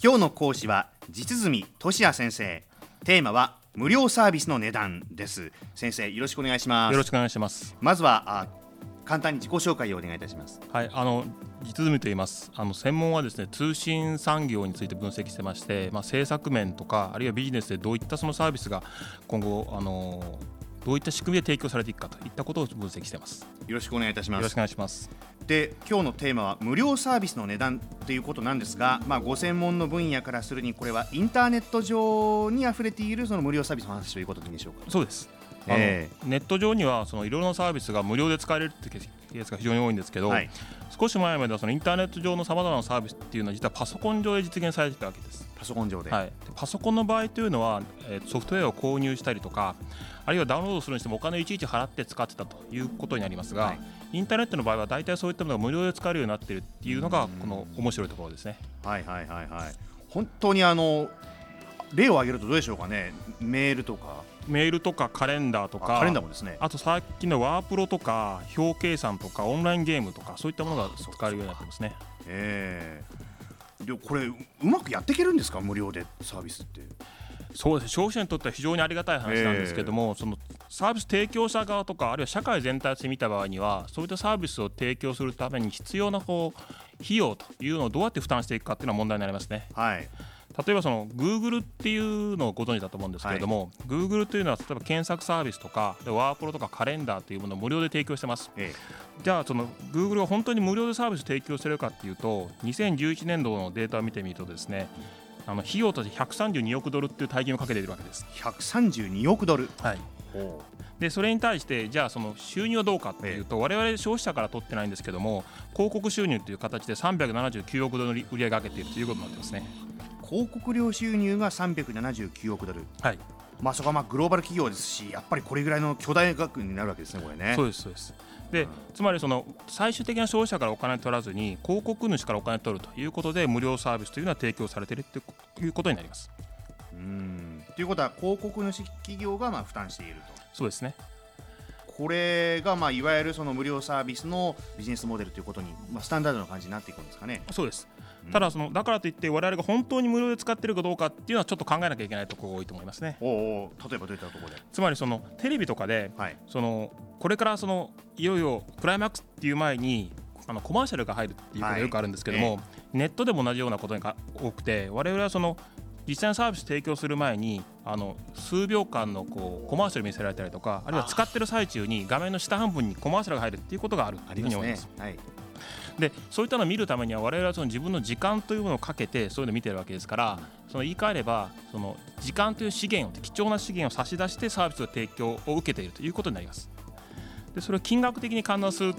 今日の講師は実住俊也先生。テーマは無料サービスの値段です。先生よろしくお願いします。よろしくお願いします。まずはあ簡単に自己紹介をお願いいたします。はいあの実住と言います。あの専門はですね通信産業について分析してまして、まあ、政策面とかあるいはビジネスでどういったそのサービスが今後あのどういった仕組みで提供されていくかといったことを分析しています。よろしくお願いいたします。よろしくお願いします。で今日のテーマは無料サービスの値段ということなんですが、まあ、ご専門の分野からするにこれはインターネット上に溢れているその無料サービスの話ということでいいでしょうか？そうです。あの、えー、ネット上にはそのいろいろなサービスが無料で使えるってケースが非常に多いんですけど、はい、少し前まではそのインターネット上のさまざまなサービスっていうのは実はパソコン上で実現されていたわけです。パソコン上で,、はい、でパソコンの場合というのは、えー、ソフトウェアを購入したりとかあるいはダウンロードするにしてもお金をいちいち払って使ってたということになりますが、はい、インターネットの場合は大体そういったものが無料で使えるようになっているっていうのがこの面白いところですね。はいはいはいはい。本当にあの例を挙げるとどうでしょうかね。メールとか。メールとかカレンダーとかカレンダーもですね。あと最近のワープロとか表計算とかオンラインゲームとかそういったものが使えるようになってますね。えー、でこれうまくやっていけるんですか？無料でサービスって。そうです消費者にとっては非常にありがたい話なんですけども、えー、そのサービス提供者側とかあるいは社会全体で見た場合にはそういったサービスを提供するために必要なこう費用というのをどうやって負担していくかっていうのは問題になりますね。はい例えばその Google っていうのをご存知だと思うんですけれども、はい、Google というのは例えば検索サービスとかワープロとかカレンダーというものを無料で提供してます、ええ、じゃあその Google は本当に無料でサービスを提供してるかっていうと2011年度のデータを見てみるとですねあの費用として132億ドルっていう大金をかけているわけです。132億ドル。はい。でそれに対してじゃあその収入はどうかっていうと、我々消費者から取ってないんですけども広告収入という形で379億ドル売り上げ上げているということになってますね広告料収入が379億ドル、はい、まあ、そこはまあグローバル企業ですしやっぱりこれぐらいの巨大額になるわけですねこれね。そうですそうです。で、うん、つまりその最終的な消費者からお金取らずに広告主からお金取るということで無料サービスというのは提供されているということになります。うん。ということは広告主企業がまあ負担していると。そうですね。これがまあいわゆるその無料サービスのビジネスモデルということに、まあ、スタンダードな感じになっていくんですかね。そうですただそのだからといって我々が本当に無料で使っているかどうかっていうのはちょっと考えなきゃいけないところが多いと思いますね。おお例えばどういったところで？つまりそのテレビとかで、はい、そのこれからそのいよいよクライマックスっていう前にあのコマーシャルが入るっていうことがよくあるんですけども、はい。えー、ネットでも同じようなことが多くて我々はその実際のサービス提供する前にあの数秒間のこうコマーシャル見せられたりとかあるいは使ってる最中に画面の下半分にコマーシャルが入るっていうことがあるというふうに思います。はいでそういったのを見るためには我々はその自分の時間というものをかけてそういうのを見てるわけですからその言い換えればその時間という資源を貴重な資源を差し出してサービスの提供を受けているということになりますでそれを金額的に換算する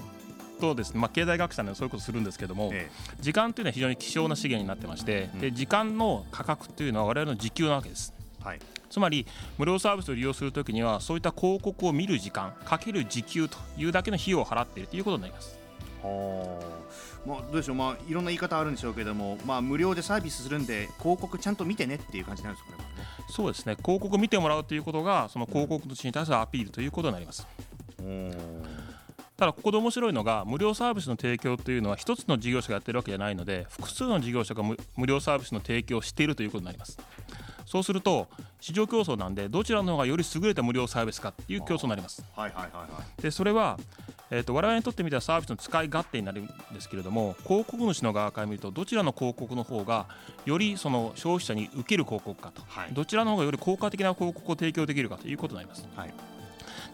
とですね、まあ、経済学者ではそういうことするんですけども、ええ、時間というのは非常に希少な資源になってまして、うん、で時間の価格というのは我々の時給なわけです。はい、つまり無料サービスを利用するときにはそういった広告を見る時間かける時給というだけの費用を払っているということになります。はまあ、どうでしょう、まあ、いろんな言い方あるんでしょうけども、まあ、無料でサービスするんで広告ちゃんと見てねっていう感じなんですかねそうですね。広告見てもらうということがその広告主に対するアピールということになります。ただここで面白いのが無料サービスの提供というのは一つの事業者がやってるわけじゃないので複数の事業者が無料サービスの提供をしているということになります。そうすると市場競争なんでどちらの方がより優れた無料サービスかっていう競争になります、はいはいはいはい、でそれはえーと、我々にとってみたらサービスの使い勝手になるんですけれども広告主の側から見るとどちらの広告の方がよりその消費者に受ける広告かと、はい、どちらの方がより効果的な広告を提供できるかということになります。はい、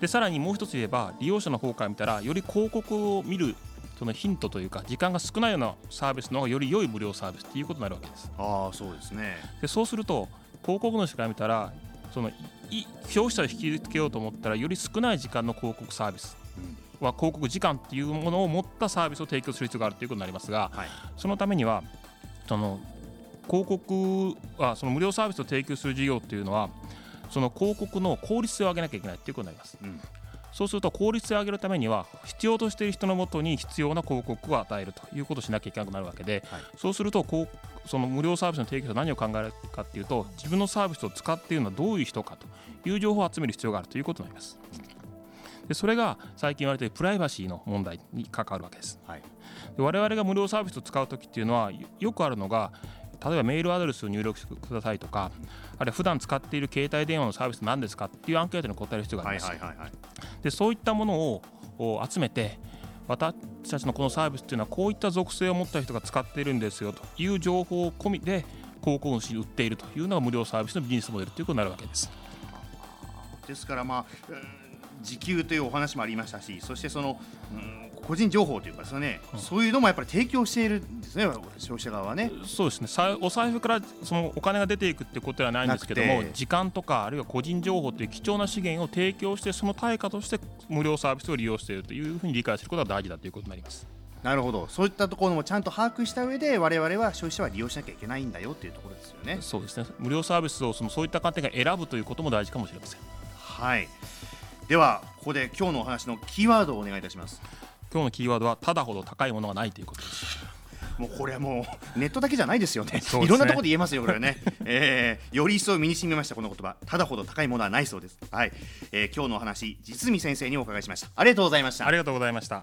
でさらにもう一つ言えば利用者の方から見たらより広告を見るそのヒントというか時間が少ないようなサービスの方がより良い無料サービスということになるわけです。あそうですね。でそうすると広告主から見たらその消費者を引きつけようと思ったらより少ない時間の広告サービスは広告時間っていうものを持ったサービスを提供する必要があるということになりますが、はい、そのためにはその広告はその無料サービスを提供する事業っていうのはその広告の効率性を上げなきゃいけないということになります。うんそうすると効率性を上げるためには必要としている人のもとに必要な広告を与えるということをしなきゃいけなくなるわけで、はい、そうするとこうその無料サービスの提供者は何を考えるかというと自分のサービスを使っているのはどういう人かという情報を集める必要があるということになります。でそれが最近言われているプライバシーの問題に関わるわけです。はい、で我々が無料サービスを使う時っていうのはよくあるのが例えばメールアドレスを入力してくださいとかあるいは普段使っている携帯電話のサービス何ですかっていうアンケートに答える必要があります。でそういったものを集めて私たちのこのサービスっていうのはこういった属性を持った人が使っているんですよという情報込みで広告主に売っているというのが無料サービスのビジネスモデルということになるわけです。ですからまあ時給というお話もありましたしそしてその、うん、個人情報というかですね、うん、そういうのもやっぱり提供しているんですね消費者側はね。そうですね。お財布からそのお金が出ていくってことではないんですけども時間とかあるいは個人情報という貴重な資源を提供してその対価として無料サービスを利用しているというふうに理解することが大事だということになります。なるほど。そういったところもちゃんと把握した上で我々は消費者は利用しなきゃいけないんだよっていうところですよね。そうですね。無料サービスをそのそういった観点が選ぶということも大事かもしれません。はいではここで今日のお話のキーワードをお願いいたします今日のキーワードはただほど高いものがないということですもうこれはもうネットだけじゃないですよね、ねいろんなところで言えますよ、これね、えー、より一層身に染みました、この言葉、ただほど高いものはないそうです。はい、えー、今日のお話、実見先生にお伺いしました。ありがとうございました。ありがとうございました。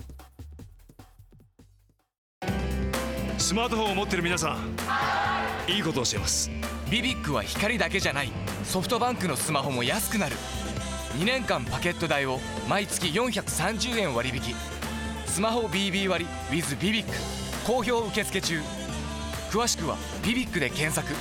スマートフォンを持ってる皆さん、いいことを教えます。ビビックは光だけじゃない、ソフトバンクのスマホも安くなる。2年間パケット代を毎月430円割引。スマホ BB 割 with ビビック好評受付中。詳しくは「ビビック」で検索。